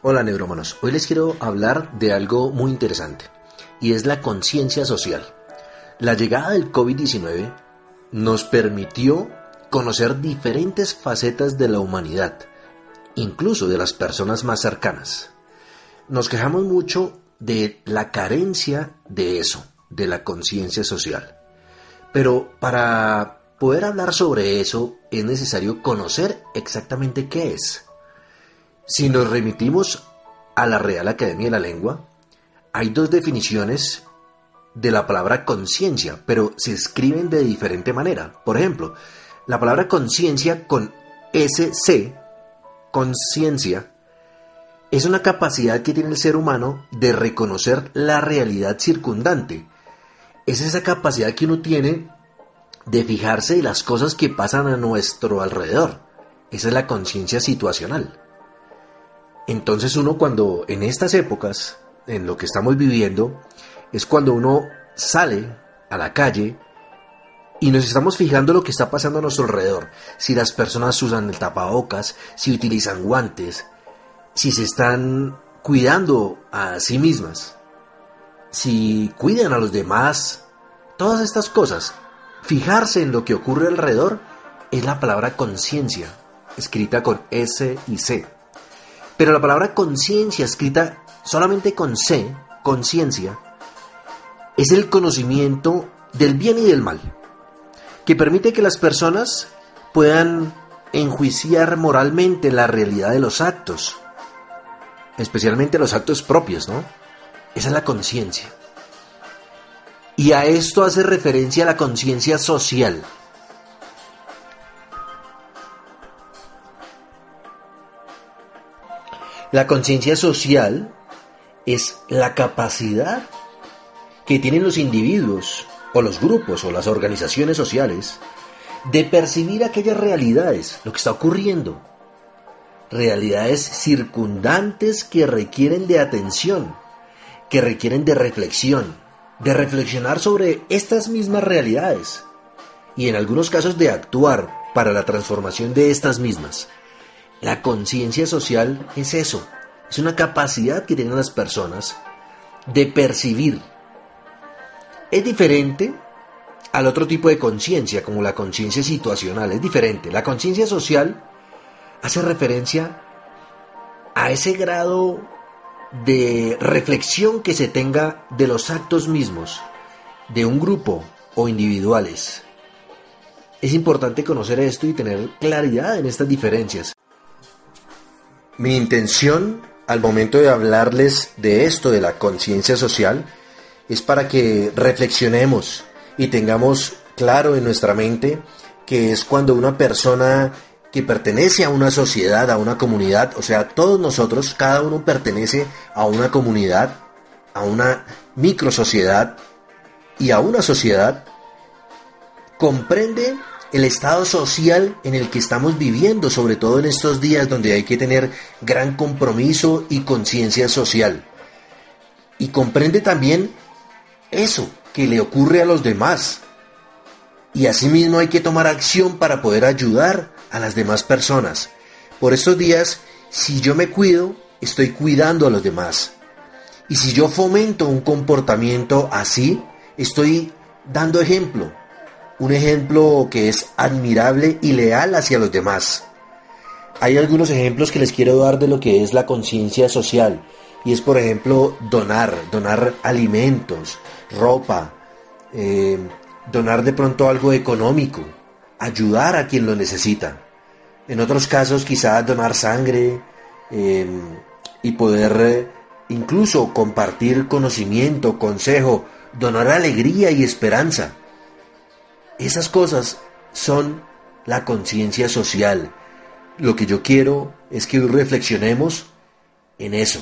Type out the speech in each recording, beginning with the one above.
Hola neurómanos, hoy les quiero hablar de algo muy interesante y es la conciencia social. La llegada del COVID-19 nos permitió conocer diferentes facetas de la humanidad, incluso de las personas más cercanas. Nos quejamos mucho de la carencia de eso, de la conciencia social. Pero para poder hablar sobre eso es necesario conocer exactamente qué es. Si nos remitimos a la Real Academia de la Lengua, hay dos definiciones de la palabra conciencia, pero se escriben de diferente manera. Por ejemplo, la palabra conciencia con SC, conciencia, es una capacidad que tiene el ser humano de reconocer la realidad circundante. Es esa capacidad que uno tiene de fijarse en las cosas que pasan a nuestro alrededor. Esa es la conciencia situacional. Entonces uno cuando en estas épocas, en lo que estamos viviendo, es cuando uno sale a la calle y nos estamos fijando lo que está pasando a nuestro alrededor. Si las personas usan el tapabocas, si utilizan guantes, si se están cuidando a sí mismas, si cuidan a los demás, todas estas cosas. Fijarse en lo que ocurre alrededor es la palabra conciencia, escrita con S y C. Pero la palabra conciencia, escrita solamente con C, conciencia, es el conocimiento del bien y del mal, que permite que las personas puedan enjuiciar moralmente la realidad de los actos, especialmente los actos propios, ¿no? Esa es la conciencia. Y a esto hace referencia la conciencia social, La conciencia social es la capacidad que tienen los individuos o los grupos o las organizaciones sociales de percibir aquellas realidades, lo que está ocurriendo. Realidades circundantes que requieren de atención, que requieren de reflexión, de reflexionar sobre estas mismas realidades y en algunos casos de actuar para la transformación de estas mismas. La conciencia social es eso, es una capacidad que tienen las personas de percibir. Es diferente al otro tipo de conciencia, como la conciencia situacional, es diferente. La conciencia social hace referencia a ese grado de reflexión que se tenga de los actos mismos, de un grupo o individuales. Es importante conocer esto y tener claridad en estas diferencias. Mi intención al momento de hablarles de esto, de la conciencia social, es para que reflexionemos y tengamos claro en nuestra mente que es cuando una persona que pertenece a una sociedad, a una comunidad, o sea, todos nosotros, cada uno pertenece a una comunidad, a una micro sociedad y a una sociedad, comprende el estado social en el que estamos viviendo, sobre todo en estos días donde hay que tener gran compromiso y conciencia social. Y comprende también eso que le ocurre a los demás. Y asimismo hay que tomar acción para poder ayudar a las demás personas. Por estos días, si yo me cuido, estoy cuidando a los demás. Y si yo fomento un comportamiento así, estoy dando ejemplo, un ejemplo que es admirable y leal hacia los demás. Hay algunos ejemplos que les quiero dar de lo que es la conciencia social y es por ejemplo donar, donar alimentos, ropa, eh, donar de pronto algo económico, ayudar a quien lo necesita. En otros casos quizá donar sangre em, y poder eh, incluso compartir conocimiento, consejo, donar alegría y esperanza. Esas cosas son la conciencia social. lo que yo quiero es que reflexionemos en eso,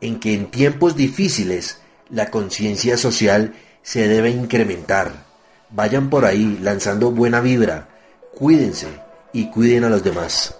en que en tiempos difíciles la conciencia social se debe incrementar. Vayan por ahí lanzando buena vibra, cuídense y cuiden a los demás.